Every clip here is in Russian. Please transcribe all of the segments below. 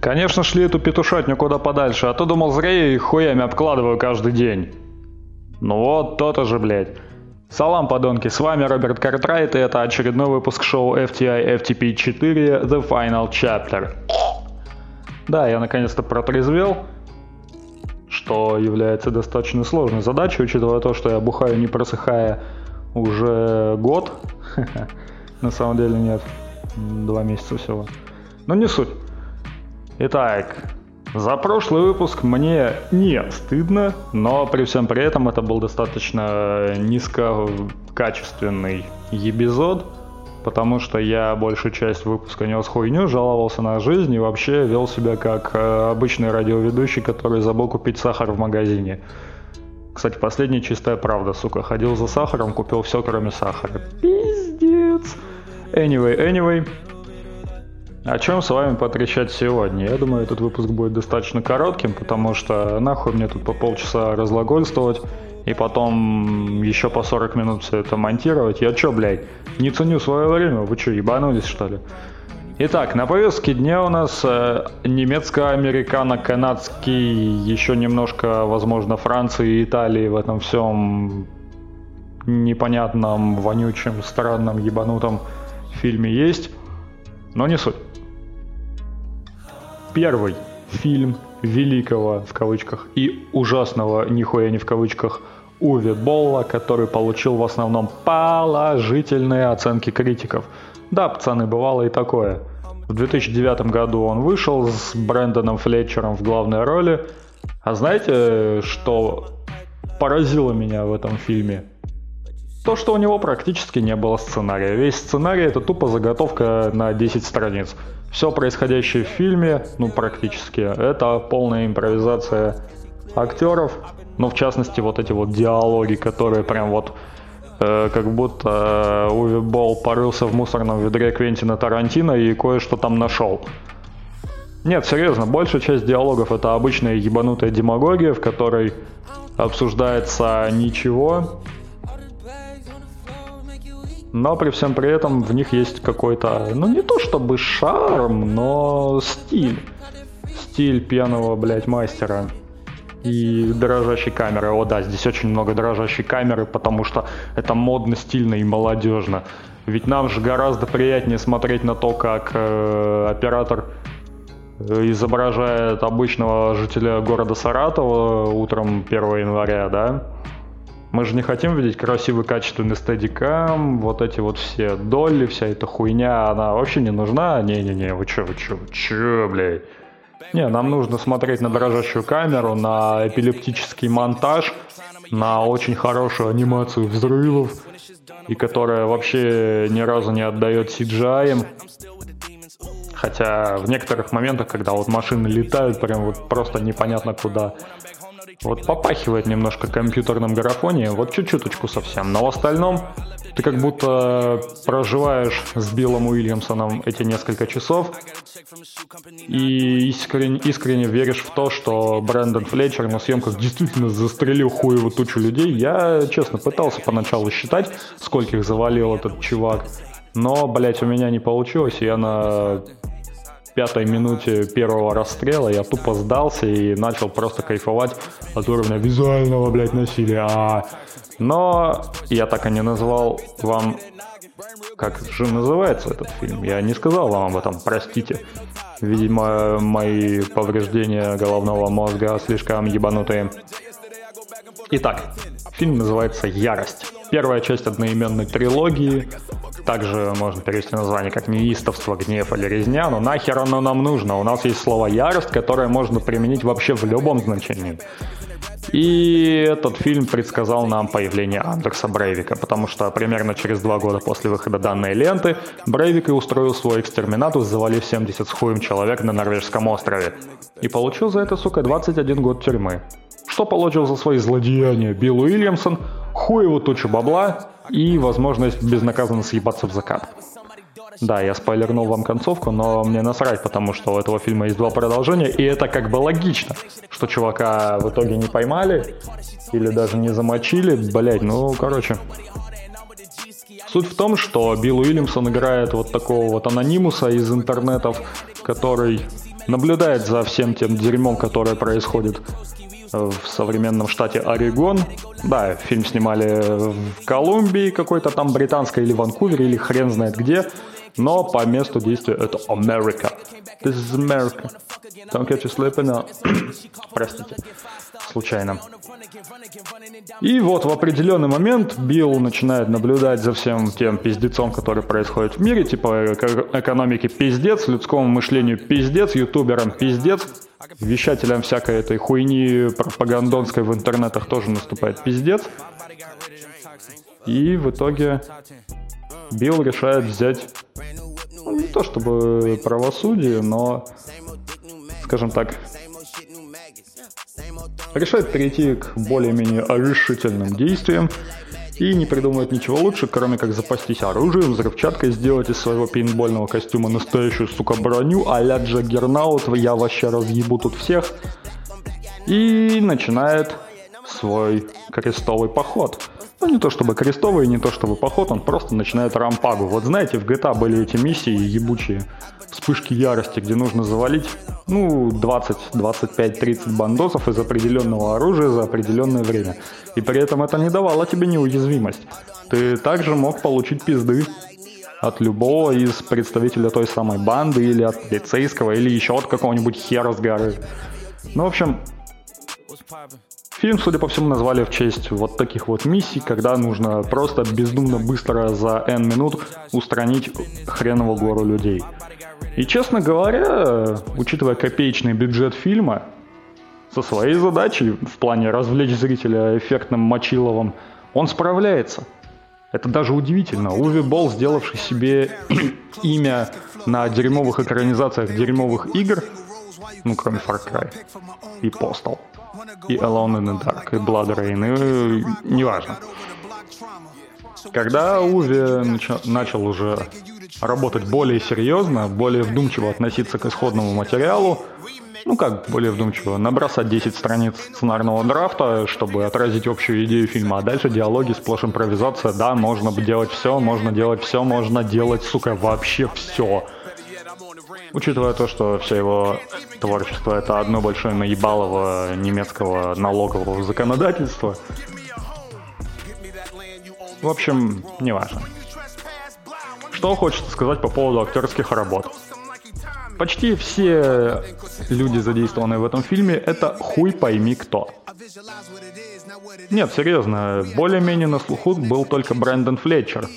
Конечно, шли эту петушатню куда подальше, а то думал, зря я их хуями обкладываю каждый день. Ну вот, то-то же, блядь. Салам, подонки, с вами Роберт Картрайт, и это очередной выпуск шоу FTI FTP 4 The Final Chapter. Да, я наконец-то протрезвел, что является достаточно сложной задачей, учитывая то, что я бухаю не просыхая уже год. На самом деле нет, два месяца всего. Но не суть. Итак, за прошлый выпуск мне не стыдно, но при всем при этом это был достаточно низкокачественный эпизод, потому что я большую часть выпуска нес хуйню, жаловался на жизнь и вообще вел себя как э, обычный радиоведущий, который забыл купить сахар в магазине. Кстати, последняя чистая правда, сука. Ходил за сахаром, купил все, кроме сахара. Пиздец. Anyway, anyway. О чем с вами потрещать сегодня? Я думаю, этот выпуск будет достаточно коротким, потому что нахуй мне тут по полчаса разлагольствовать и потом еще по 40 минут все это монтировать. Я чё, блядь, не ценю свое время? Вы что, ебанулись, что ли? Итак, на повестке дня у нас э, немецко-американо-канадский, еще немножко, возможно, Франции и Италии в этом всем непонятном, вонючем, странном, ебанутом фильме есть, но не суть первый фильм великого, в кавычках, и ужасного, нихуя не в кавычках, Уви Болла, который получил в основном положительные оценки критиков. Да, пацаны, бывало и такое. В 2009 году он вышел с Брэндоном Флетчером в главной роли. А знаете, что поразило меня в этом фильме? То, что у него практически не было сценария. Весь сценарий это тупо заготовка на 10 страниц. Все происходящее в фильме, ну практически, это полная импровизация актеров, ну в частности вот эти вот диалоги, которые прям вот э, как будто э, Уви Болл порылся в мусорном ведре Квентина Тарантино и кое-что там нашел. Нет, серьезно, большая часть диалогов это обычная ебанутая демагогия, в которой обсуждается ничего, но при всем при этом в них есть какой-то, ну не то чтобы шарм, но стиль. Стиль пьяного, блядь, мастера и дрожащей камеры. О да, здесь очень много дрожащей камеры, потому что это модно, стильно и молодежно. Ведь нам же гораздо приятнее смотреть на то, как э, оператор э, изображает обычного жителя города Саратова утром 1 января, да, мы же не хотим видеть красивый, качественный стедикам, вот эти вот все доли, вся эта хуйня, она вообще не нужна. Не-не-не, вы чё, вы чё, вы чё, блядь? Не, нам нужно смотреть на дрожащую камеру, на эпилептический монтаж, на очень хорошую анимацию взрывов, и которая вообще ни разу не отдает CGI. Хотя в некоторых моментах, когда вот машины летают, прям вот просто непонятно куда, вот попахивает немножко компьютерным графонием, вот чуть-чуточку совсем. Но в остальном ты как будто проживаешь с Биллом Уильямсоном эти несколько часов и искренне, искренне веришь в то, что Брэндон Флетчер на съемках действительно застрелил хуеву тучу людей. Я, честно, пытался поначалу считать, скольких завалил этот чувак, но, блять, у меня не получилось, и я на пятой минуте первого расстрела я тупо сдался и начал просто кайфовать от уровня визуального, блядь, насилия. А, но я так и не назвал вам, как же называется этот фильм. Я не сказал вам об этом, простите. Видимо, мои повреждения головного мозга слишком ебанутые. Итак, фильм называется «Ярость». Первая часть одноименной трилогии также можно перевести название как неистовство, гнев или резня, но нахер оно нам нужно? У нас есть слово ярость, которое можно применить вообще в любом значении. И этот фильм предсказал нам появление Андерса Брейвика, потому что примерно через два года после выхода данной ленты Брейвик и устроил свой экстерминатус, завалив 70 с хуем человек на норвежском острове. И получил за это, сука, 21 год тюрьмы. Что получил за свои злодеяния Билл Уильямсон? Хуеву тучу бабла и возможность безнаказанно съебаться в закат. Да, я спойлернул вам концовку, но мне насрать, потому что у этого фильма есть два продолжения, и это как бы логично, что чувака в итоге не поймали или даже не замочили, блять, ну, короче. Суть в том, что Билл Уильямсон играет вот такого вот анонимуса из интернетов, который наблюдает за всем тем дерьмом, которое происходит в современном штате Орегон. Да, фильм снимали в Колумбии какой-то там британской или Ванкувере, или хрен знает где. Но по месту действия это Америка. This is America. Don't get you sleeping now. Простите, случайно. И вот в определенный момент Билл начинает наблюдать за всем тем пиздецом, который происходит в мире, типа экономики пиздец, людскому мышлению пиздец, ютуберам пиздец, вещателям всякой этой хуйни пропагандонской в интернетах тоже наступает пиздец. И в итоге Билл решает взять, ну, не то чтобы правосудие, но, скажем так, решает перейти к более-менее решительным действиям и не придумывает ничего лучше, кроме как запастись оружием, взрывчаткой, сделать из своего пейнтбольного костюма настоящую, сука, броню, а-ля Джаггернаут, я вообще разъебу тут всех. И начинает свой крестовый поход. Ну, не то чтобы крестовый, не то чтобы поход, он просто начинает рампагу. Вот знаете, в GTA были эти миссии ебучие, вспышки ярости, где нужно завалить, ну, 20, 25, 30 бандосов из определенного оружия за определенное время. И при этом это не давало тебе неуязвимость. Ты также мог получить пизды от любого из представителя той самой банды, или от полицейского, или еще от какого-нибудь хера с горы. Ну, в общем, Фильм, судя по всему, назвали в честь вот таких вот миссий, когда нужно просто бездумно быстро за N минут устранить хреново гору людей. И, честно говоря, учитывая копеечный бюджет фильма, со своей задачей в плане развлечь зрителя эффектным мочиловым, он справляется. Это даже удивительно. Уви Болл, сделавший себе имя на дерьмовых экранизациях дерьмовых игр, ну, кроме Far Cry и Postal, и Alone in the Dark, и Blood Rain, и неважно. Когда Уви нач- начал уже работать более серьезно, более вдумчиво относиться к исходному материалу, ну как более вдумчиво, набросать 10 страниц сценарного драфта, чтобы отразить общую идею фильма, а дальше диалоги, сплошь импровизация, да, можно делать все, можно делать все, можно делать, сука, вообще все. Учитывая то, что все его творчество это одно большое наебалово немецкого налогового законодательства. В общем, неважно. Что хочется сказать по поводу актерских работ. Почти все люди, задействованные в этом фильме, это хуй пойми кто. Нет, серьезно, более-менее на слуху был только Брэндон Флетчер,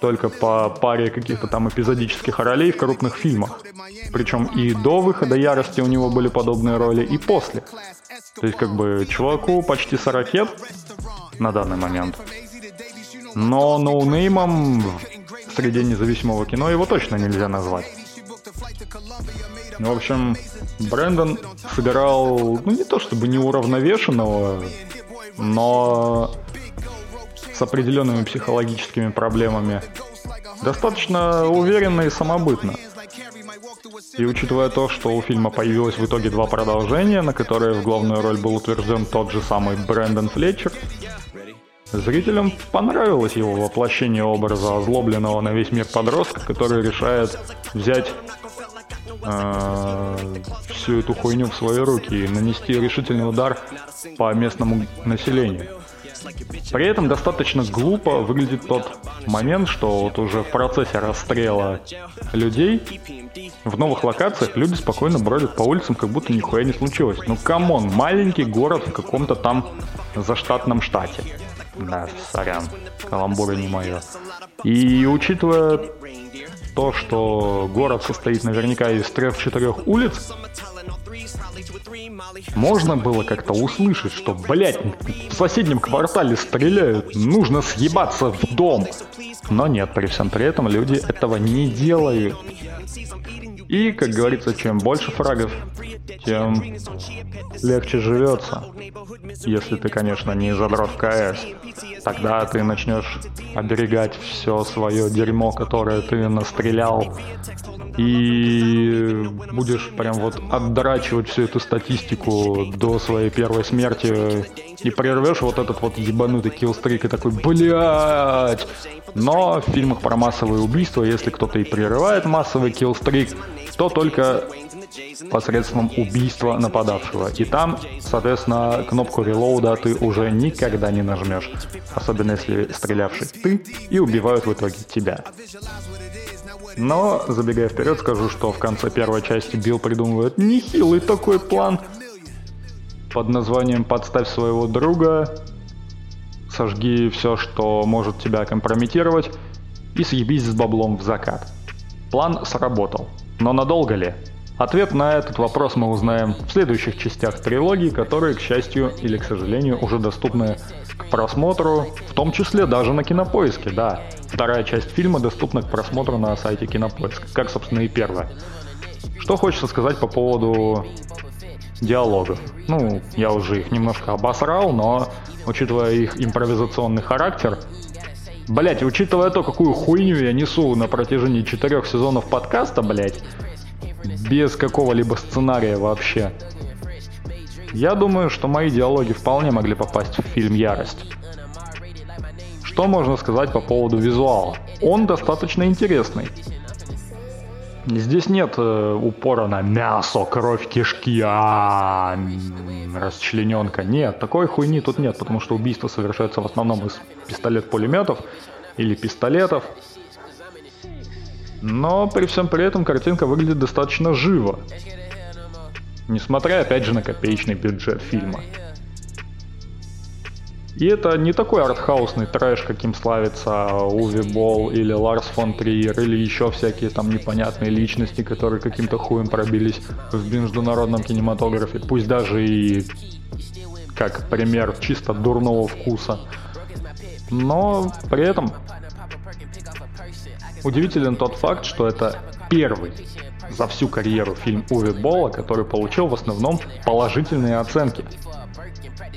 только по паре каких-то там эпизодических ролей в крупных фильмах. Причем и до выхода Ярости у него были подобные роли, и после. То есть как бы чуваку почти 40 лет на данный момент. Но ноунеймом в среде независимого кино его точно нельзя назвать. Ну, в общем, Брэндон сыграл, ну не то чтобы неуравновешенного, но с определенными психологическими проблемами. Достаточно уверенно и самобытно. И учитывая то, что у фильма появилось в итоге два продолжения, на которые в главную роль был утвержден тот же самый Брэндон Флетчер, зрителям понравилось его воплощение образа озлобленного на весь мир подростка, который решает взять э, всю эту хуйню в свои руки и нанести решительный удар по местному населению. При этом достаточно глупо выглядит тот момент, что вот уже в процессе расстрела людей в новых локациях люди спокойно бродят по улицам, как будто нихуя не случилось. Ну come on, маленький город в каком-то там заштатном штате. Да, сорян, каламбуры не мое. И учитывая то, что город состоит наверняка из трех-четырех улиц, можно было как-то услышать, что, блядь, в соседнем квартале стреляют, нужно съебаться в дом. Но нет, при всем при этом люди этого не делают. И, как говорится, чем больше фрагов, тем легче живется. Если ты, конечно, не задрот КС. Тогда ты начнешь оберегать все свое дерьмо, которое ты настрелял. И будешь прям вот отдрачивать всю эту статистику до своей первой смерти. И прервешь вот этот вот ебанутый киллстрик и такой, блядь! Но в фильмах про массовые убийства, если кто-то и прерывает массовый киллстрик, то только посредством убийства нападавшего. И там, соответственно, кнопку релоуда ты уже никогда не нажмешь. Особенно если стрелявший ты и убивают в итоге тебя. Но, забегая вперед, скажу, что в конце первой части Билл придумывает нехилый такой план под названием «Подставь своего друга», «Сожги все, что может тебя компрометировать» и «Съебись с баблом в закат». План сработал. Но надолго ли? Ответ на этот вопрос мы узнаем в следующих частях трилогии, которые, к счастью или к сожалению, уже доступны к просмотру, в том числе даже на Кинопоиске, да. Вторая часть фильма доступна к просмотру на сайте Кинопоиск, как, собственно, и первая. Что хочется сказать по поводу диалогов. Ну, я уже их немножко обосрал, но учитывая их импровизационный характер, Блять, учитывая то, какую хуйню я несу на протяжении четырех сезонов подкаста, блять, без какого-либо сценария вообще. Я думаю, что мои диалоги вполне могли попасть в фильм «Ярость». Что можно сказать по поводу визуала? Он достаточно интересный. Здесь нет э, упора на мясо, кровь, кишки, а расчлененка. Нет, такой хуйни тут нет, потому что убийство совершается в основном из пистолет-пулеметов или пистолетов. Но при всем при этом картинка выглядит достаточно живо. Несмотря, опять же, на копеечный бюджет фильма. И это не такой артхаусный трэш, каким славится Уви Болл или Ларс фон Триер, или еще всякие там непонятные личности, которые каким-то хуем пробились в международном кинематографе. Пусть даже и как пример чисто дурного вкуса. Но при этом Удивителен тот факт, что это первый за всю карьеру фильм Уви Болла, который получил в основном положительные оценки.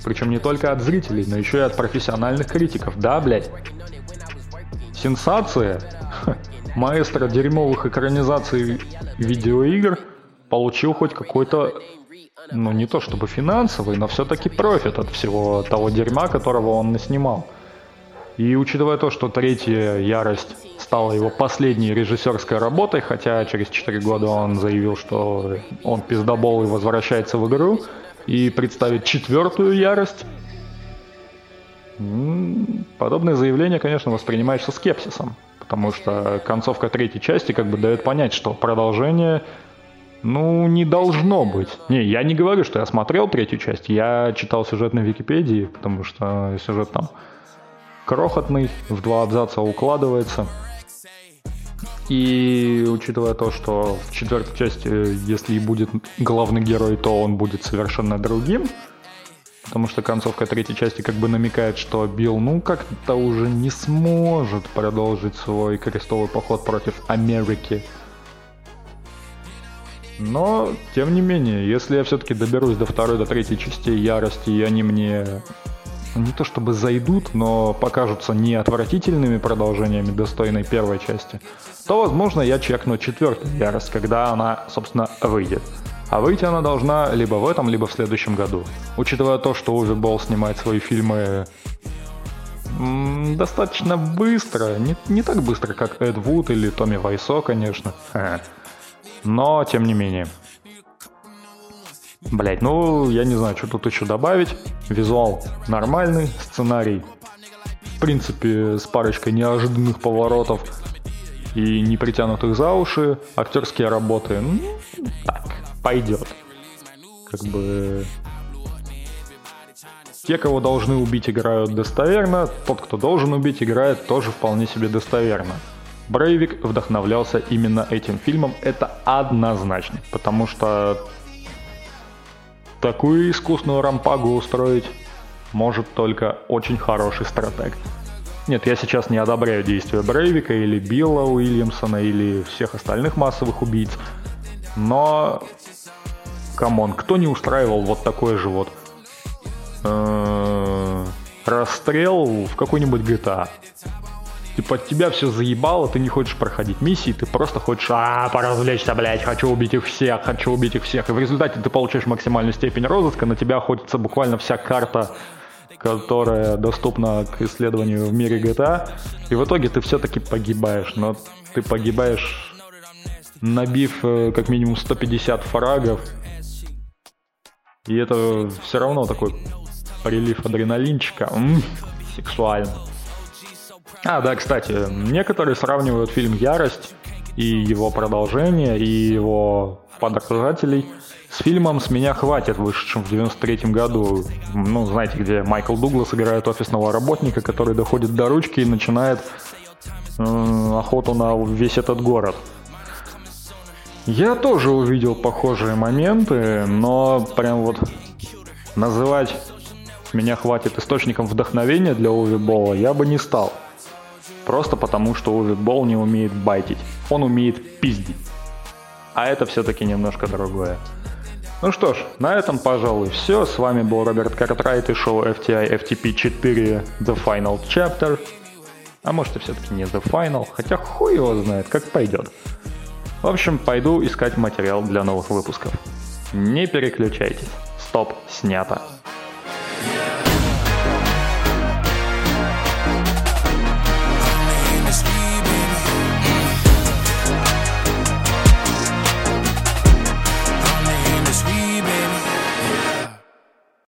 Причем не только от зрителей, но еще и от профессиональных критиков. Да, блядь. Сенсация. Маэстро дерьмовых экранизаций видеоигр получил хоть какой-то, ну не то чтобы финансовый, но все-таки профит от всего того дерьма, которого он наснимал. И учитывая то, что третья ярость стала его последней режиссерской работой, хотя через 4 года он заявил, что он пиздобол и возвращается в игру, и представит четвертую ярость. Подобное заявление, конечно, воспринимается скепсисом, потому что концовка третьей части как бы дает понять, что продолжение ну, не должно быть. Не, я не говорю, что я смотрел третью часть. Я читал сюжет на Википедии, потому что сюжет там крохотный, в два абзаца укладывается. И учитывая то, что в четвертой части, если и будет главный герой, то он будет совершенно другим, потому что концовка третьей части как бы намекает, что Билл, ну, как-то уже не сможет продолжить свой крестовый поход против Америки. Но, тем не менее, если я все-таки доберусь до второй, до третьей части ярости, и они мне не то чтобы зайдут, но покажутся не отвратительными продолжениями достойной первой части, то, возможно, я чекну четвертую ярость, когда она, собственно, выйдет. А выйти она должна либо в этом, либо в следующем году. Учитывая то, что Уви Болл снимает свои фильмы достаточно быстро, не, не так быстро, как Эд Вуд или Томми Вайсо, конечно. Но, тем не менее. Блять, ну, я не знаю, что тут еще добавить. Визуал нормальный, сценарий, в принципе, с парочкой неожиданных поворотов и не притянутых за уши. Актерские работы, ну, так, пойдет. Как бы... Те, кого должны убить, играют достоверно. Тот, кто должен убить, играет тоже вполне себе достоверно. Брейвик вдохновлялся именно этим фильмом, это однозначно, потому что Такую искусную рампагу устроить может только очень хороший стратег. Нет, я сейчас не одобряю действия Брейвика или Билла Уильямсона или всех остальных массовых убийц, но, come on, кто не устраивал вот такой же вот э, расстрел в какой-нибудь GTA? Типа тебя все заебало, ты не хочешь проходить миссии, ты просто хочешь, а, поразвлечься, блядь, хочу убить их всех, хочу убить их всех. И в результате ты получаешь максимальную степень розыска, на тебя охотится буквально вся карта, которая доступна к исследованию в мире GTA. И в итоге ты все-таки погибаешь, но ты погибаешь набив э, как минимум 150 фрагов. И это все равно такой прилив адреналинчика. М-м, сексуально. А, да, кстати, некоторые сравнивают фильм «Ярость» и его продолжение, и его подражателей с фильмом «С меня хватит», вышедшим в 93 году. Ну, знаете, где Майкл Дуглас играет офисного работника, который доходит до ручки и начинает э, охоту на весь этот город. Я тоже увидел похожие моменты, но прям вот называть меня хватит источником вдохновения для Уви Бола я бы не стал. Просто потому, что Уви Бол не умеет байтить. Он умеет пиздить. А это все-таки немножко другое. Ну что ж, на этом, пожалуй, все. С вами был Роберт Картрайт и шоу FTI FTP 4 The Final Chapter. А может и все-таки не The Final, хотя хуй его знает, как пойдет. В общем, пойду искать материал для новых выпусков. Не переключайтесь. Стоп, снято.